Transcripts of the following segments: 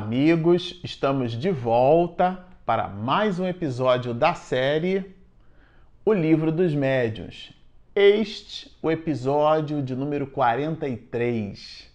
amigos! Estamos de volta para mais um episódio da série O Livro dos Médiuns. Este o episódio de número 43.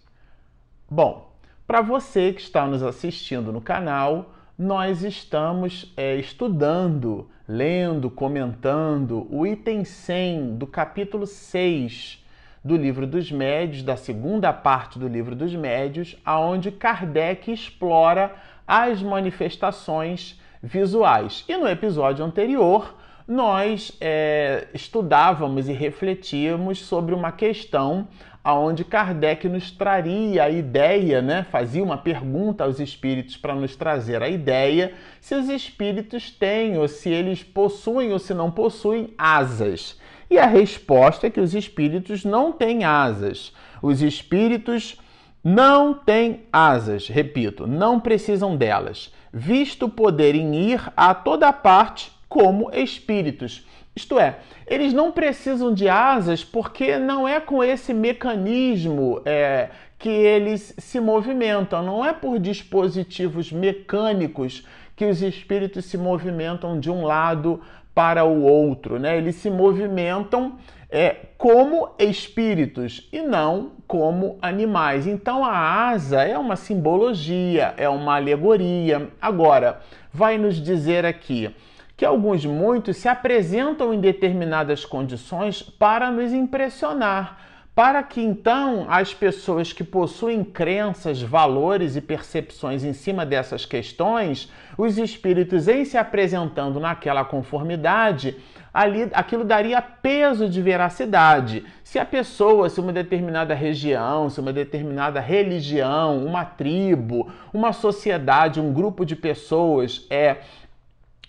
Bom, para você que está nos assistindo no canal, nós estamos é, estudando, lendo, comentando o item 100 do capítulo 6 do Livro dos Médios, da segunda parte do Livro dos Médios, aonde Kardec explora as manifestações visuais. E no episódio anterior, nós é, estudávamos e refletíamos sobre uma questão aonde Kardec nos traria a ideia, né, fazia uma pergunta aos espíritos para nos trazer a ideia se os espíritos têm ou se eles possuem ou se não possuem asas. E a resposta é que os espíritos não têm asas. Os espíritos não têm asas, repito, não precisam delas, visto poderem ir a toda parte como espíritos. Isto é, eles não precisam de asas porque não é com esse mecanismo é, que eles se movimentam, não é por dispositivos mecânicos que os espíritos se movimentam de um lado para o outro, né? Eles se movimentam é, como espíritos e não como animais. Então a asa é uma simbologia, é uma alegoria. Agora, vai nos dizer aqui que alguns muitos se apresentam em determinadas condições para nos impressionar para que então as pessoas que possuem crenças, valores e percepções em cima dessas questões, os espíritos em se apresentando naquela conformidade, ali aquilo daria peso de veracidade. Se a pessoa, se uma determinada região, se uma determinada religião, uma tribo, uma sociedade, um grupo de pessoas é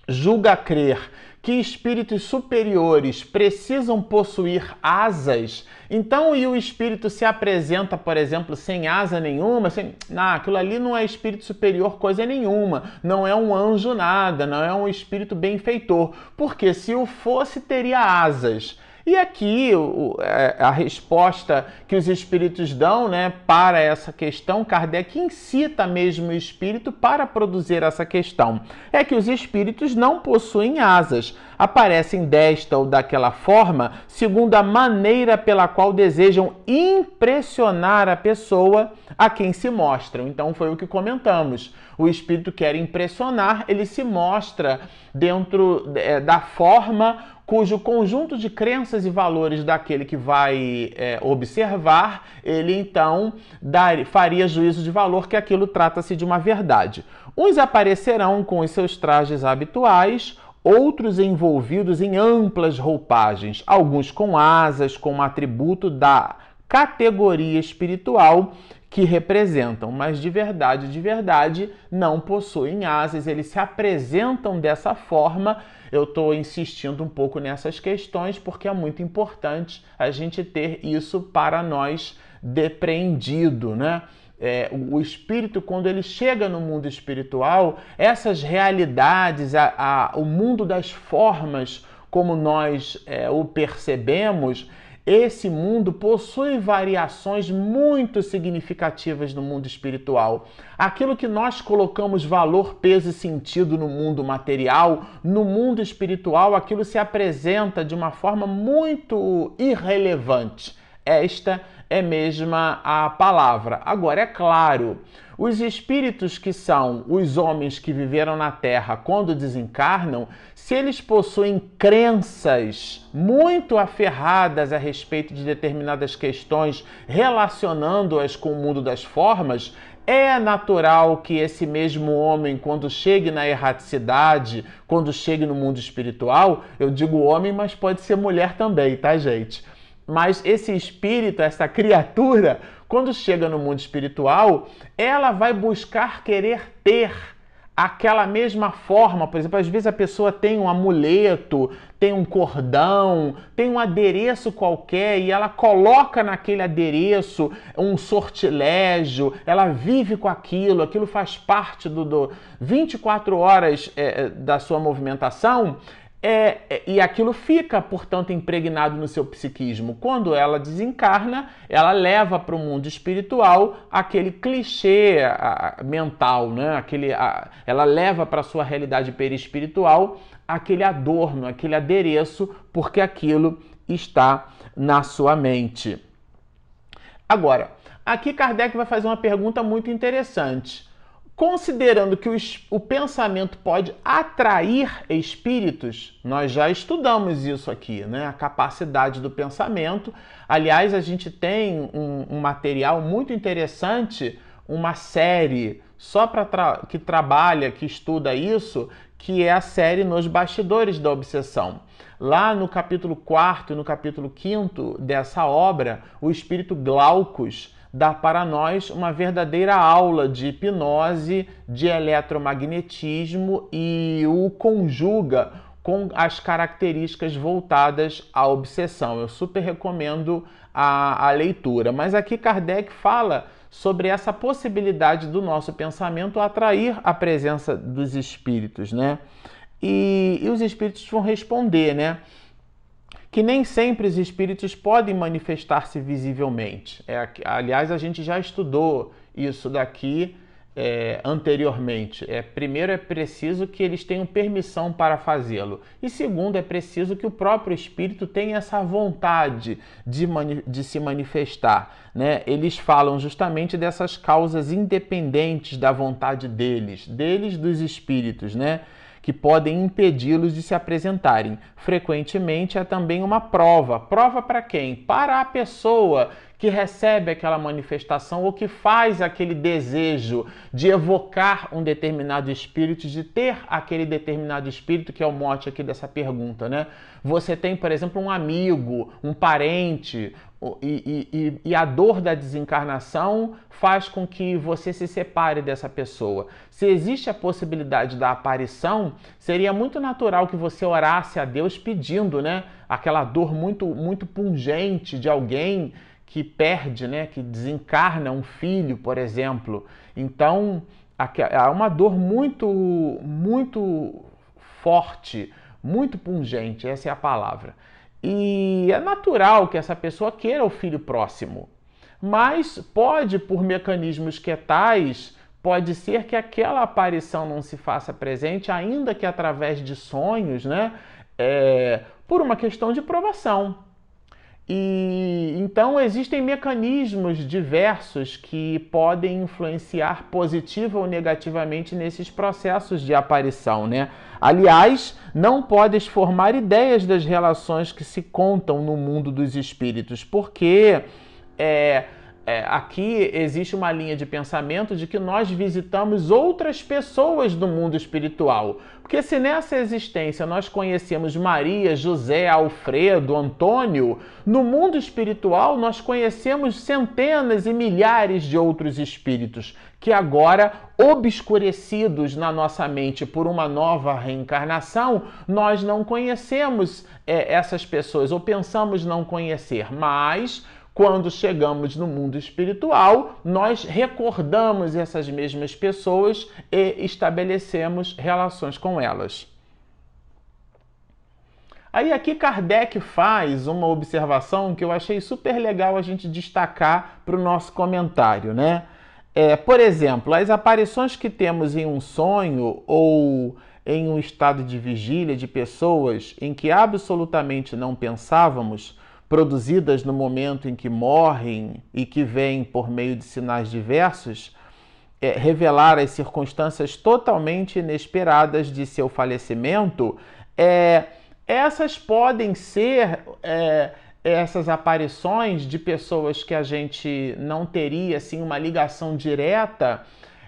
julga crer que espíritos superiores precisam possuir asas, então e o espírito se apresenta, por exemplo, sem asa nenhuma, sem, não, aquilo ali não é espírito superior coisa nenhuma, não é um anjo nada, não é um espírito benfeitor, porque se o fosse teria asas. E aqui é, a resposta que os espíritos dão né, para essa questão, Kardec incita mesmo o espírito para produzir essa questão. É que os espíritos não possuem asas, aparecem desta ou daquela forma, segundo a maneira pela qual desejam impressionar a pessoa a quem se mostram. Então foi o que comentamos. O espírito quer impressionar, ele se mostra dentro é, da forma cujo conjunto de crenças e valores daquele que vai é, observar, ele então dar, faria juízo de valor que aquilo trata-se de uma verdade. Uns aparecerão com os seus trajes habituais, outros envolvidos em amplas roupagens, alguns com asas, com um atributo da categoria espiritual que representam, mas de verdade, de verdade, não possuem asas, eles se apresentam dessa forma. Eu estou insistindo um pouco nessas questões porque é muito importante a gente ter isso para nós depreendido, né? É, o espírito, quando ele chega no mundo espiritual, essas realidades, a, a, o mundo das formas como nós é, o percebemos, esse mundo possui variações muito significativas no mundo espiritual. Aquilo que nós colocamos valor, peso e sentido no mundo material, no mundo espiritual, aquilo se apresenta de uma forma muito irrelevante. Esta é mesma a palavra. Agora, é claro, os espíritos que são os homens que viveram na Terra quando desencarnam, se eles possuem crenças muito aferradas a respeito de determinadas questões, relacionando-as com o mundo das formas, é natural que esse mesmo homem, quando chegue na erraticidade, quando chegue no mundo espiritual, eu digo homem, mas pode ser mulher também, tá, gente? Mas esse espírito, essa criatura, quando chega no mundo espiritual, ela vai buscar querer ter aquela mesma forma. Por exemplo, às vezes a pessoa tem um amuleto, tem um cordão, tem um adereço qualquer e ela coloca naquele adereço um sortilégio, ela vive com aquilo, aquilo faz parte do, do 24 horas é, da sua movimentação É, é, e aquilo fica, portanto, impregnado no seu psiquismo. Quando ela desencarna, ela leva para o mundo espiritual aquele clichê a, mental, né? aquele, a, ela leva para a sua realidade perispiritual aquele adorno, aquele adereço, porque aquilo está na sua mente. Agora, aqui Kardec vai fazer uma pergunta muito interessante. Considerando que o, o, pensamento pode atrair espíritos, nós já estudamos isso aqui, né? A capacidade do pensamento. Aliás, a gente tem um, um material muito interessante, uma série só para tra que trabalha, que estuda isso, que é a série Nos Bastidores da Obsessão. Lá no capítulo 4 e no capítulo 5 dessa obra, o espírito Glaucus dá para nós uma verdadeira aula de hipnose, de eletromagnetismo e o conjuga com as características voltadas à obsessão. Eu super recomendo a, a leitura. Mas aqui Kardec fala sobre essa possibilidade do nosso pensamento atrair a presença dos espíritos, né? E, e os espíritos vão responder, né? Que nem sempre os espíritos podem manifestar-se visivelmente. É, aliás, a gente já estudou isso daqui é, anteriormente. É, primeiro, é preciso que eles tenham permissão para fazê-lo. E segundo, é preciso que o próprio espírito tenha essa vontade de, de se manifestar. Né? Eles falam justamente dessas causas independentes da vontade deles, deles dos espíritos, né? Que podem impedi-los de se apresentarem. Frequentemente é também uma prova. Prova para quem? Para a pessoa que recebe aquela manifestação ou que faz aquele desejo de evocar um determinado espírito, de ter aquele determinado espírito, que é o mote aqui dessa pergunta, né? Você tem, por exemplo, um amigo, um parente, e, e, e, a dor da desencarnação faz com que você se separe dessa pessoa. Se existe a possibilidade da aparição, seria muito natural que você orasse a Deus pedindo, né? Aquela dor muito, muito pungente de alguém que perde, né? Que desencarna um filho, por exemplo. Então, há uma dor muito, muito forte, muito pungente. Essa é a palavra. E é natural que essa pessoa queira o filho próximo. Mas pode, por mecanismos que tais, pode ser que aquela aparição não se faça presente, ainda que através de sonhos, né? É, por uma questão de provação. E então existem mecanismos diversos que podem influenciar positiva ou negativamente nesses processos de aparição, né? Aliás, não podes formar ideias das relações que se contam no mundo dos espíritos, porque é, é, aqui existe uma linha de pensamento de que nós visitamos outras pessoas do mundo espiritual. Porque se nessa existência nós conhecemos Maria, José, Alfredo, Antônio, no mundo espiritual nós conhecemos centenas e milhares de outros espíritos que agora, obscurecidos na nossa mente por uma nova reencarnação, nós não conhecemos é, essas pessoas ou pensamos não conhecer, mas quando chegamos no mundo espiritual, nós recordamos essas mesmas pessoas e estabelecemos relações com elas. Aí aqui Kardec faz uma observação que eu achei super legal a gente destacar para o nosso comentário, né? É, por exemplo, as aparições que temos em um sonho ou em um estado de vigília de pessoas em que absolutamente não pensávamos, produzidas no momento em que morrem e que vêm por meio de sinais diversos, é, revelar as circunstâncias totalmente inesperadas de seu falecimento, é, essas podem ser é, essas aparições de pessoas que a gente não teria assim uma ligação direta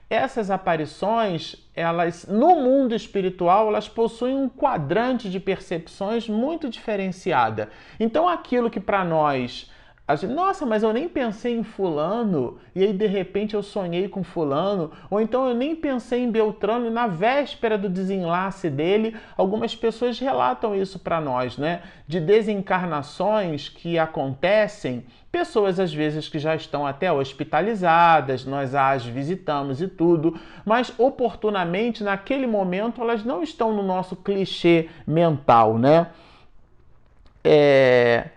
essas aparições, elas no mundo espiritual, elas possuem um quadrante de percepções muito diferenciada. Então aquilo que para nós gente, nossa, mas eu nem pensei em fulano, e aí de repente eu sonhei com fulano, ou então eu nem pensei em Beltrano e na véspera do desenlace dele, algumas pessoas relatam isso para nós, né? De desencarnações que acontecem, pessoas às vezes que já estão até hospitalizadas, nós as visitamos e tudo, mas oportunamente naquele momento elas não estão no nosso clichê mental, né? É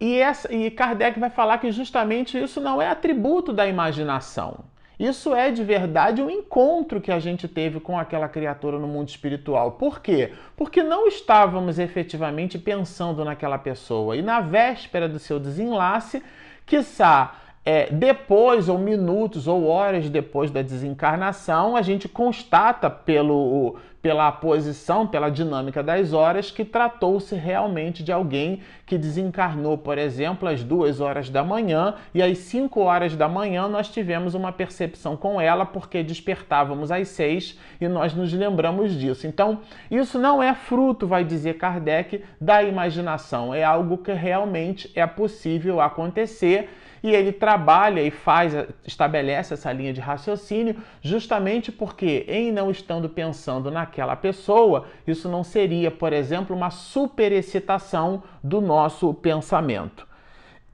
e, essa, e Kardec vai falar que justamente isso não é atributo da imaginação. Isso é de verdade um encontro que a gente teve com aquela criatura no mundo espiritual. Por quê? Porque não estávamos efetivamente pensando naquela pessoa. E na véspera do seu desenlace, quiçá é, depois, ou minutos, ou horas depois da desencarnação, a gente constata pelo, pela posição, pela dinâmica das horas, que tratou-se realmente de alguém que desencarnou, por exemplo, às duas horas da manhã, e às cinco horas da manhã nós tivemos uma percepção com ela, porque despertávamos às seis e nós nos lembramos disso. Então, isso não é fruto, vai dizer Kardec, da imaginação, é algo que realmente é possível acontecer e ele trabalha e faz, estabelece essa linha de raciocínio, justamente porque, em não estando pensando naquela pessoa, isso não seria, por exemplo, uma superexcitação do nosso pensamento.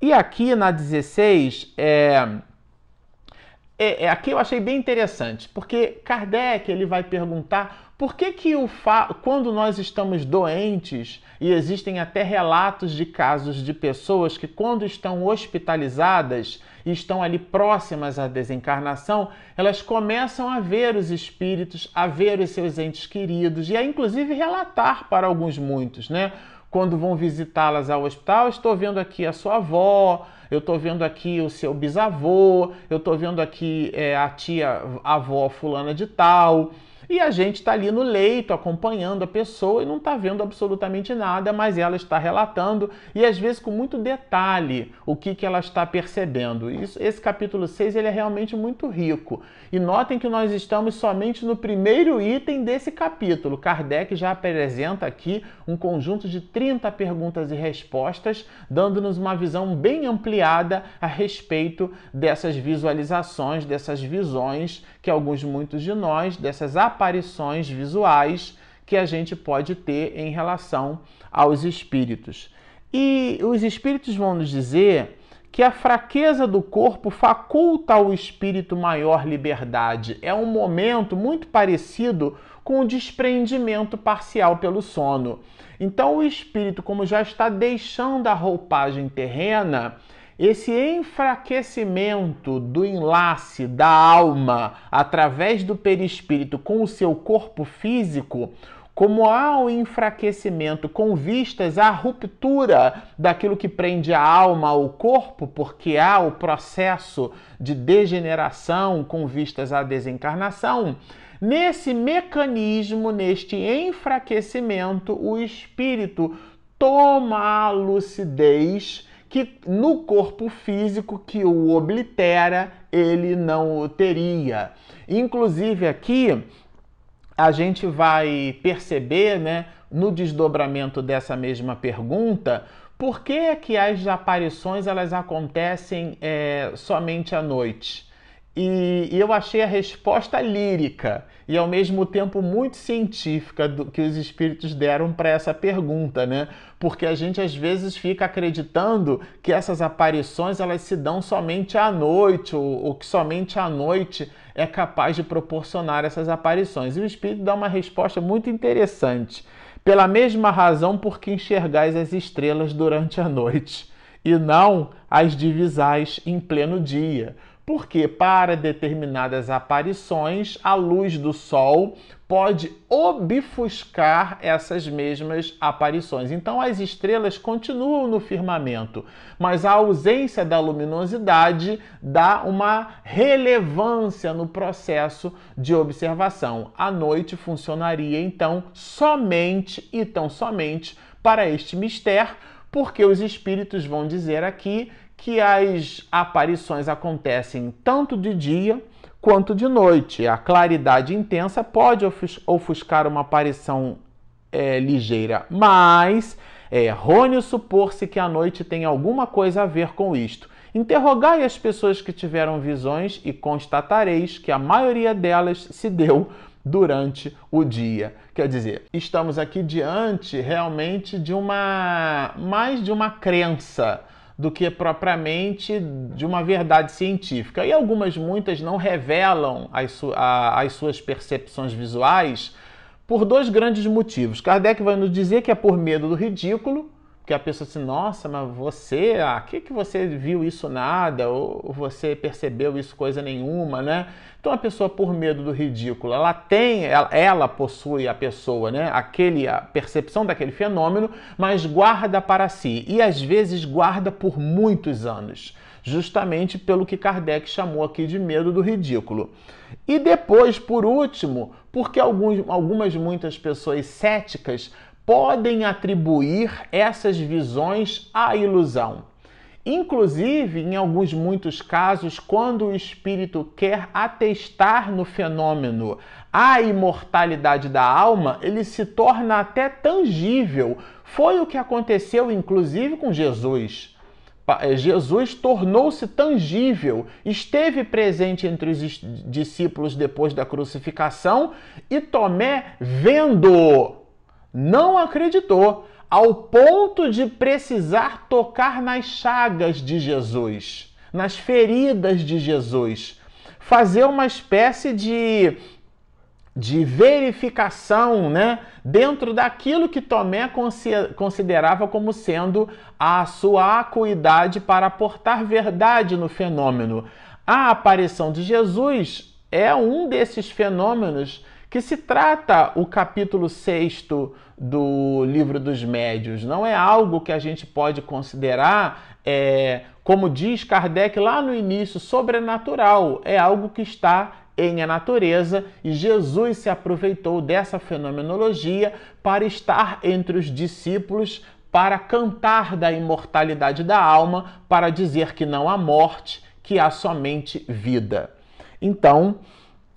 E aqui na 16, é, é, é, aqui eu achei bem interessante, porque Kardec ele vai perguntar por que, que o fa... quando nós estamos doentes, e existem até relatos de casos de pessoas que, quando estão hospitalizadas e estão ali próximas à desencarnação, elas começam a ver os espíritos, a ver os seus entes queridos e a inclusive relatar para alguns muitos, né? Quando vão visitá-las ao hospital, estou vendo aqui a sua avó, eu estou vendo aqui o seu bisavô, eu estou vendo aqui é, a tia a avó fulana de tal. E a gente está ali no leito acompanhando a pessoa e não está vendo absolutamente nada, mas ela está relatando e às vezes com muito detalhe o que, que ela está percebendo. Isso, esse capítulo 6 ele é realmente muito rico. E notem que nós estamos somente no primeiro item desse capítulo. Kardec já apresenta aqui um conjunto de 30 perguntas e respostas, dando-nos uma visão bem ampliada a respeito dessas visualizações, dessas visões que alguns, muitos de nós, dessas aparições visuais que a gente pode ter em relação aos espíritos. E os espíritos vão nos dizer que a fraqueza do corpo faculta ao espírito maior liberdade. É um momento muito parecido com o desprendimento parcial pelo sono. Então, o espírito, como já está deixando a roupagem terrena, esse enfraquecimento do enlace da alma através do perispírito com o seu corpo físico, como há o enfraquecimento com vistas à ruptura daquilo que prende a alma ao corpo, porque há o processo de degeneração com vistas à desencarnação, nesse mecanismo, neste enfraquecimento, o espírito toma a lucidez que no corpo físico que o oblitera ele não o teria. Inclusive aqui a gente vai perceber, né, no desdobramento dessa mesma pergunta, por que é que as aparições elas acontecem é, somente à noite? E, e, eu achei a resposta lírica e ao mesmo tempo muito científica do que os espíritos deram para essa pergunta, né? Porque a gente às vezes fica acreditando que essas aparições elas se dão somente à noite ou, ou que somente à noite é capaz de proporcionar essas aparições. E o espírito dá uma resposta muito interessante. Pela mesma razão por que enxergais as estrelas durante a noite e não as divisais em pleno dia porque para determinadas aparições a luz do Sol pode obfuscar essas mesmas aparições. Então as estrelas continuam no firmamento, mas a ausência da luminosidade dá uma relevância no processo de observação. A noite funcionaria então somente e tão somente para este mistério, porque os espíritos vão dizer aqui que as aparições acontecem tanto de dia quanto de noite. A claridade intensa pode ofuscar uma aparição é, ligeira, mas É errôneo supor-se que a noite tem alguma coisa a ver com isto. Interrogai as pessoas que tiveram visões e constatareis que a maioria delas se deu durante o dia. Quer dizer, estamos aqui diante realmente de uma mais de uma crença do que propriamente de uma verdade científica. E algumas, muitas, não revelam as, su a, as suas percepções visuais por dois grandes motivos. Kardec vai nos dizer que é por medo do ridículo, que a pessoa assim, nossa, mas você, ah, que que você viu isso nada, ou você percebeu isso coisa nenhuma, né? Então a pessoa por medo do ridículo, ela tem, ela, ela possui a pessoa, né? Aquele a percepção daquele fenômeno, mas guarda para si e às vezes guarda por muitos anos, justamente pelo que Kardec chamou aqui de medo do ridículo. E depois, por último, porque alguns, algumas muitas pessoas céticas podem atribuir essas visões à ilusão. Inclusive, em alguns muitos casos, quando o espírito quer atestar no fenômeno a imortalidade da alma, ele se torna até tangível. Foi o que aconteceu, inclusive, com Jesus. Eh, Jesus tornou-se tangível, esteve presente entre os discípulos depois da crucificação e Tomé, vendo não acreditou, ao ponto de precisar tocar nas chagas de Jesus, nas feridas de Jesus, fazer uma espécie de de verificação, né, dentro daquilo que Tomé considerava como sendo a sua acuidade para aportar verdade no fenômeno. A aparição de Jesus é um desses fenômenos que se trata o capítulo 6 do livro dos médios. Não é algo que a gente pode considerar, é, como diz Kardec lá no início, sobrenatural. É algo que está em a natureza e Jesus se aproveitou dessa fenomenologia para estar entre os discípulos, para cantar da imortalidade da alma, para dizer que não há morte, que há somente vida. Então,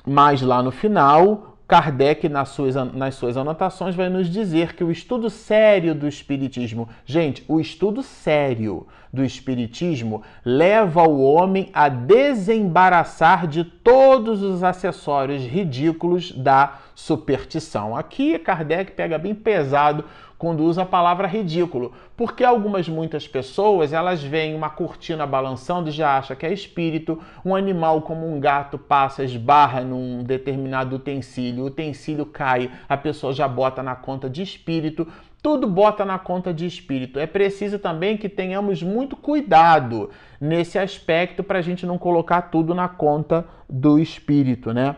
mais lá no final, Kardec, nas suas, nas suas anotações, vai nos dizer que o estudo sério do Espiritismo, gente, o estudo sério do Espiritismo leva o homem a desembaraçar de todos os acessórios ridículos da superstição. Aqui Kardec pega bem pesado quando usa a palavra ridículo, porque algumas muitas pessoas elas veem uma cortina balançando e já acha que é espírito, um animal como um gato passa, esbarra num determinado utensílio, o utensílio cai, a pessoa já bota na conta de espírito, tudo bota na conta de espírito. É preciso também que tenhamos muito cuidado nesse aspecto para a gente não colocar tudo na conta do espírito, né?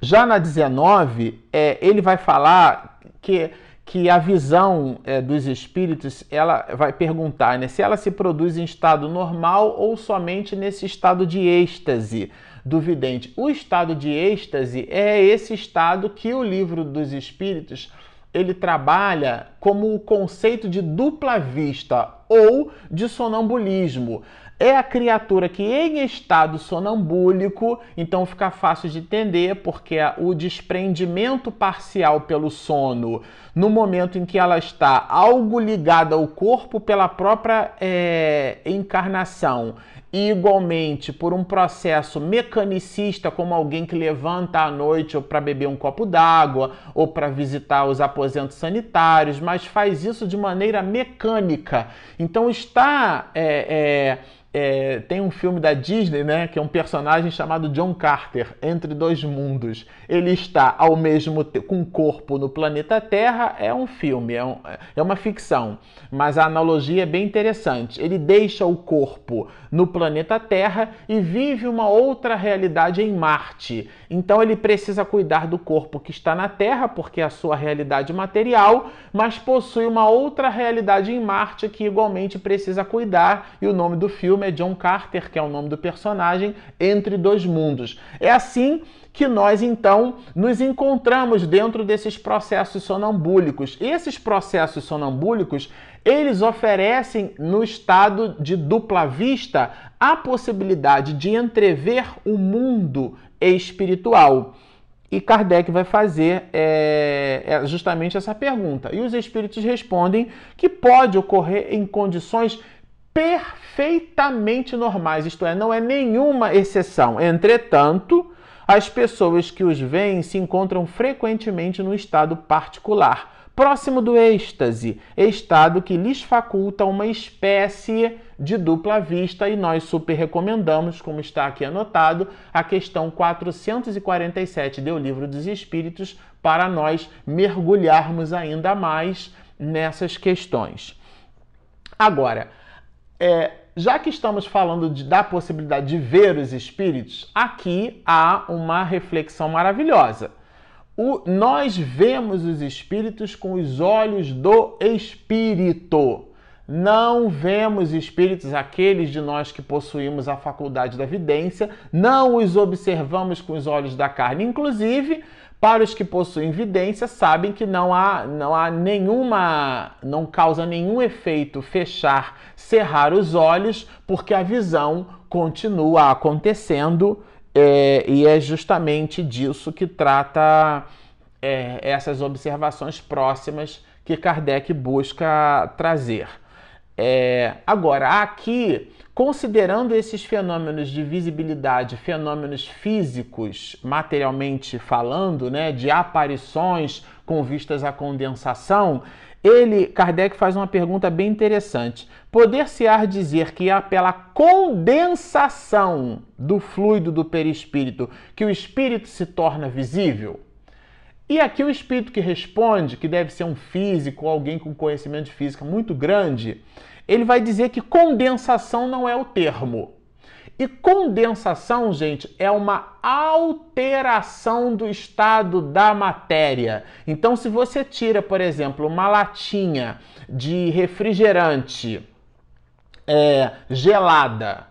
Já na 19, é, ele vai falar que que a visão é, dos espíritos ela vai perguntar né, se ela se produz em estado normal ou somente nesse estado de êxtase do vidente. O estado de êxtase é esse estado que o livro dos espíritos ele trabalha como o conceito de dupla vista ou de sonambulismo é a criatura que em estado sonambúlico, então fica fácil de entender, porque o desprendimento parcial pelo sono, no momento em que ela está algo ligada ao corpo pela própria é, encarnação, e igualmente por um processo mecanicista, como alguém que levanta à noite ou para beber um copo d'água ou para visitar os aposentos sanitários, mas faz isso de maneira mecânica. Então está é, é, é, tem um filme da Disney, né, que é um personagem chamado John Carter, Entre Dois Mundos. Ele está ao mesmo com corpo no planeta Terra, é um filme, é, um, é uma ficção, mas a analogia é bem interessante. Ele deixa o corpo no planeta Terra e vive uma outra realidade em Marte. Então ele precisa cuidar do corpo que está na Terra, porque é a sua realidade material, mas possui uma outra realidade em Marte que igualmente precisa cuidar, e o nome do filme é John Carter, que é o nome do personagem, Entre Dois Mundos. É assim que nós então nos encontramos dentro desses processos sonambúlicos. Esses processos sonambúlicos, eles oferecem no estado de dupla vista a possibilidade de entrever o mundo espiritual. E Kardec vai fazer é, é justamente essa pergunta. E os espíritos respondem que pode ocorrer em condições perfeitamente normais, isto é, não é nenhuma exceção. Entretanto, as pessoas que os veem se encontram frequentemente no estado particular próximo do êxtase, estado que lhes faculta uma espécie de dupla vista, e nós super recomendamos, como está aqui anotado, a questão 447 do Livro dos Espíritos, para nós mergulharmos ainda mais nessas questões. Agora, é, já que estamos falando de, da possibilidade de ver os espíritos, aqui há uma reflexão maravilhosa o, nós vemos os espíritos com os olhos do espírito. Não vemos espíritos, aqueles de nós que possuímos a faculdade da vidência, não os observamos com os olhos da carne. Inclusive, para os que possuem vidência, sabem que não há, não há nenhuma, não causa nenhum efeito fechar, cerrar os olhos, porque a visão continua acontecendo é, e é justamente disso que trata é, essas observações próximas que Kardec busca trazer. É, agora, aqui, considerando esses fenômenos de visibilidade, fenômenos físicos, materialmente falando, né, de aparições com vistas à condensação, ele, Kardec faz uma pergunta bem interessante. Poder-se-á dizer que é pela condensação do fluido do perispírito que o espírito se torna visível? E aqui o espírito que responde, que deve ser um físico, alguém com conhecimento de física muito grande, ele vai dizer que condensação não é o termo. E condensação, gente, é uma alteração do estado da matéria. Então, se você tira, por exemplo, uma latinha de refrigerante é, gelada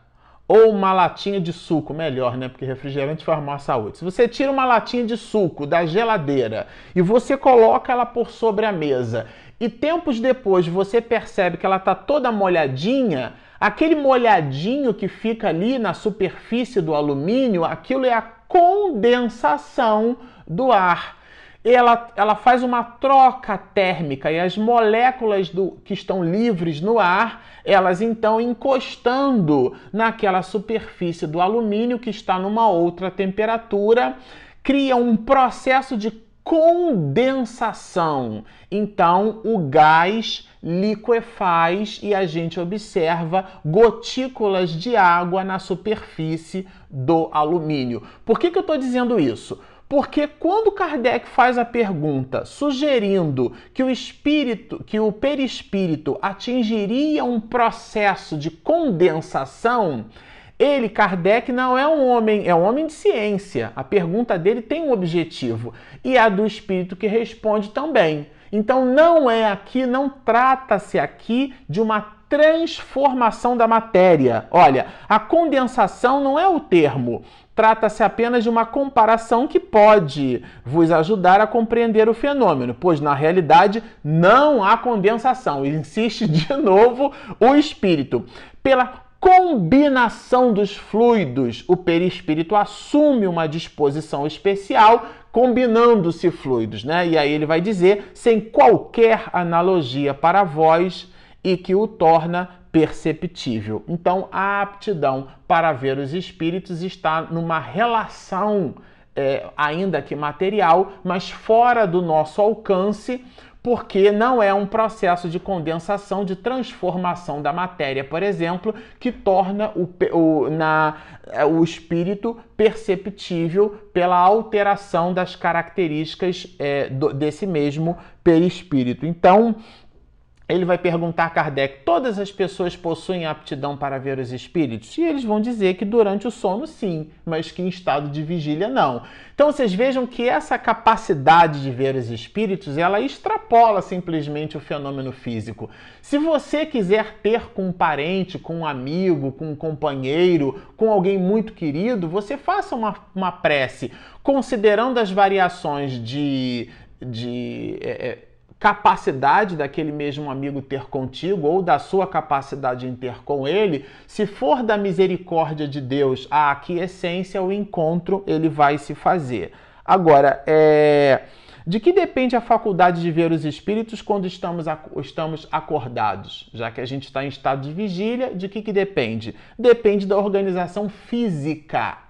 ou uma latinha de suco, melhor, né? Porque refrigerante faz mal à saúde. Se você tira uma latinha de suco da geladeira e você coloca ela por sobre a mesa e tempos depois você percebe que ela está toda molhadinha, Aquele molhadinho que fica ali na superfície do alumínio, aquilo é a condensação do ar. Ela, ela faz uma troca térmica e as moléculas do, que estão livres no ar, elas então encostando naquela superfície do alumínio que está numa outra temperatura, cria um processo de condensação. Então, o gás liquefaz e a gente observa gotículas de água na superfície do alumínio. Por que, que eu estou dizendo isso? Porque quando Kardec faz a pergunta sugerindo que o espírito, que o perispírito atingiria um processo de condensação, ele, Kardec, não é um homem, é um homem de ciência. A pergunta dele tem um objetivo. E a do espírito que responde também. Então não é aqui, não trata-se aqui de uma transformação da matéria. Olha, a condensação não é o termo. Trata-se apenas de uma comparação que pode vos ajudar a compreender o fenômeno, pois na realidade não há condensação. Insiste de novo o espírito. Pela combinação dos fluidos, o perispírito assume uma disposição especial, combinando-se fluidos, né? E aí ele vai dizer, sem qualquer analogia para voz, e que o torna perceptível. Então, a aptidão para ver os espíritos está numa relação, é, ainda que material, mas fora do nosso alcance porque não é um processo de condensação, de transformação da matéria, por exemplo, que torna o, o, na, é, o espírito perceptível pela alteração das características é, do, desse mesmo perispírito. Então, ele vai perguntar a Kardec: todas as pessoas possuem aptidão para ver os espíritos? E eles vão dizer que durante o sono sim, mas que em estado de vigília não. Então vocês vejam que essa capacidade de ver os espíritos, ela extrapola simplesmente o fenômeno físico. Se você quiser ter com um parente, com um amigo, com um companheiro, com alguém muito querido, você faça uma, uma prece, considerando as variações de, de é, capacidade daquele mesmo amigo ter contigo ou da sua capacidade em ter com ele, se for da misericórdia de Deus a aquiescência, o encontro ele vai se fazer. Agora, é... de que depende a faculdade de ver os espíritos quando estamos, estamos acordados? Já que a gente está em estado de vigília, de que, que depende? Depende da organização física.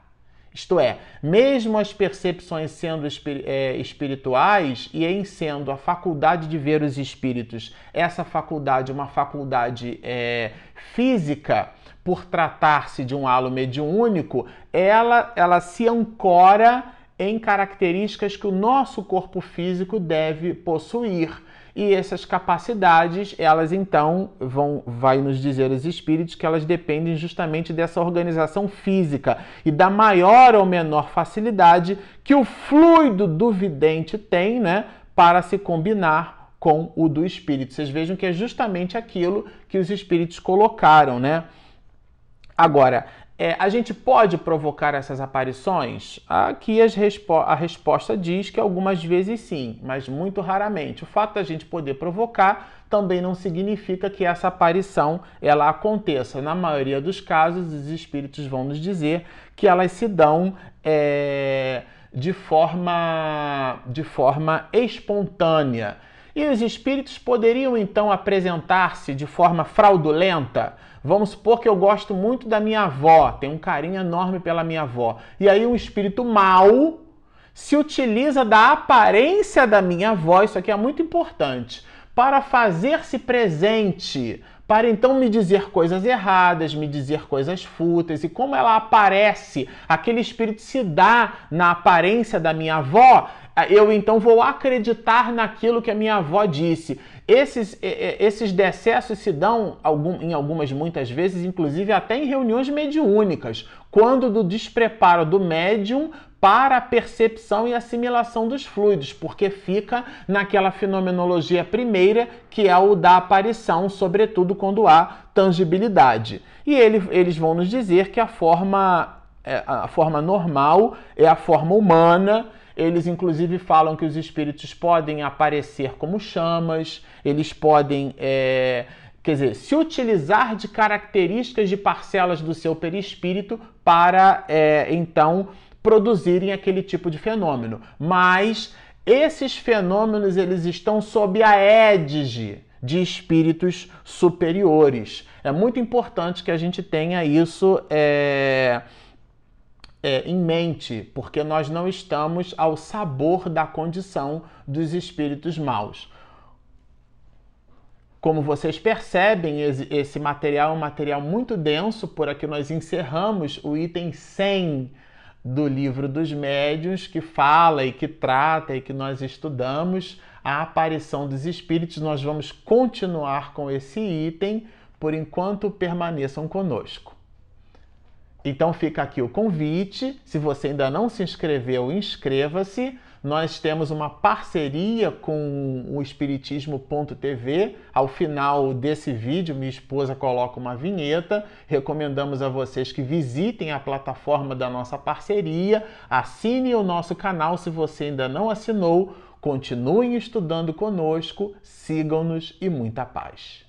Isto é, mesmo as percepções sendo é, espirituais e em sendo a faculdade de ver os espíritos, essa faculdade, uma faculdade é, física, por tratar-se de um halo mediúnico, ela, ela se ancora em características que o nosso corpo físico deve possuir. E essas capacidades, elas então vão vai nos dizer os espíritos que elas dependem justamente dessa organização física e da maior ou menor facilidade que o fluido do vidente tem, né, para se combinar com o do espírito. Vocês vejam que é justamente aquilo que os espíritos colocaram, né? Agora, é, a gente pode provocar essas aparições? Aqui respo a resposta diz que algumas vezes sim, mas muito raramente. O fato da gente poder provocar também não significa que essa aparição ela aconteça. Na maioria dos casos, os espíritos vão nos dizer que elas se dão é, de, forma, de forma espontânea. E os espíritos poderiam então apresentar-se de forma fraudulenta? Vamos supor que eu gosto muito da minha avó, tenho um carinho enorme pela minha avó. E aí um espírito mau se utiliza da aparência da minha avó, isso aqui é muito importante, para fazer-se presente, para então me dizer coisas erradas, me dizer coisas fúteis. E como ela aparece, aquele espírito se dá na aparência da minha avó, eu então vou acreditar naquilo que a minha avó disse. Esses, esses decessos se dão em algumas, muitas vezes, inclusive até em reuniões mediúnicas, quando do despreparo do médium para a percepção e assimilação dos fluidos, porque fica naquela fenomenologia primeira que é o da aparição, sobretudo quando há tangibilidade. E ele, eles vão nos dizer que a forma, é, a forma normal é a forma humana eles, inclusive, falam que os espíritos podem aparecer como chamas, eles podem. É, quer dizer, se utilizar de características de parcelas do seu perispírito para, é, então, produzirem aquele tipo de fenômeno. Mas esses fenômenos eles estão sob a égide de espíritos superiores. É muito importante que a gente tenha isso. É é, em mente, porque nós não estamos ao sabor da condição dos espíritos maus. Como vocês percebem, esse material é um material muito denso, por aqui nós encerramos o item 100 do livro dos médiuns, que fala e que trata e que nós estudamos a aparição dos espíritos. Nós vamos continuar com esse item, por enquanto permaneçam conosco. Então fica aqui o convite. Se você ainda não se inscreveu, inscreva-se. Nós temos uma parceria com o Espiritismo.tv. Ao final desse vídeo, minha esposa coloca uma vinheta. Recomendamos a vocês que visitem a plataforma da nossa parceria, assine o nosso canal se você ainda não assinou. Continuem estudando conosco, sigam-nos e muita paz.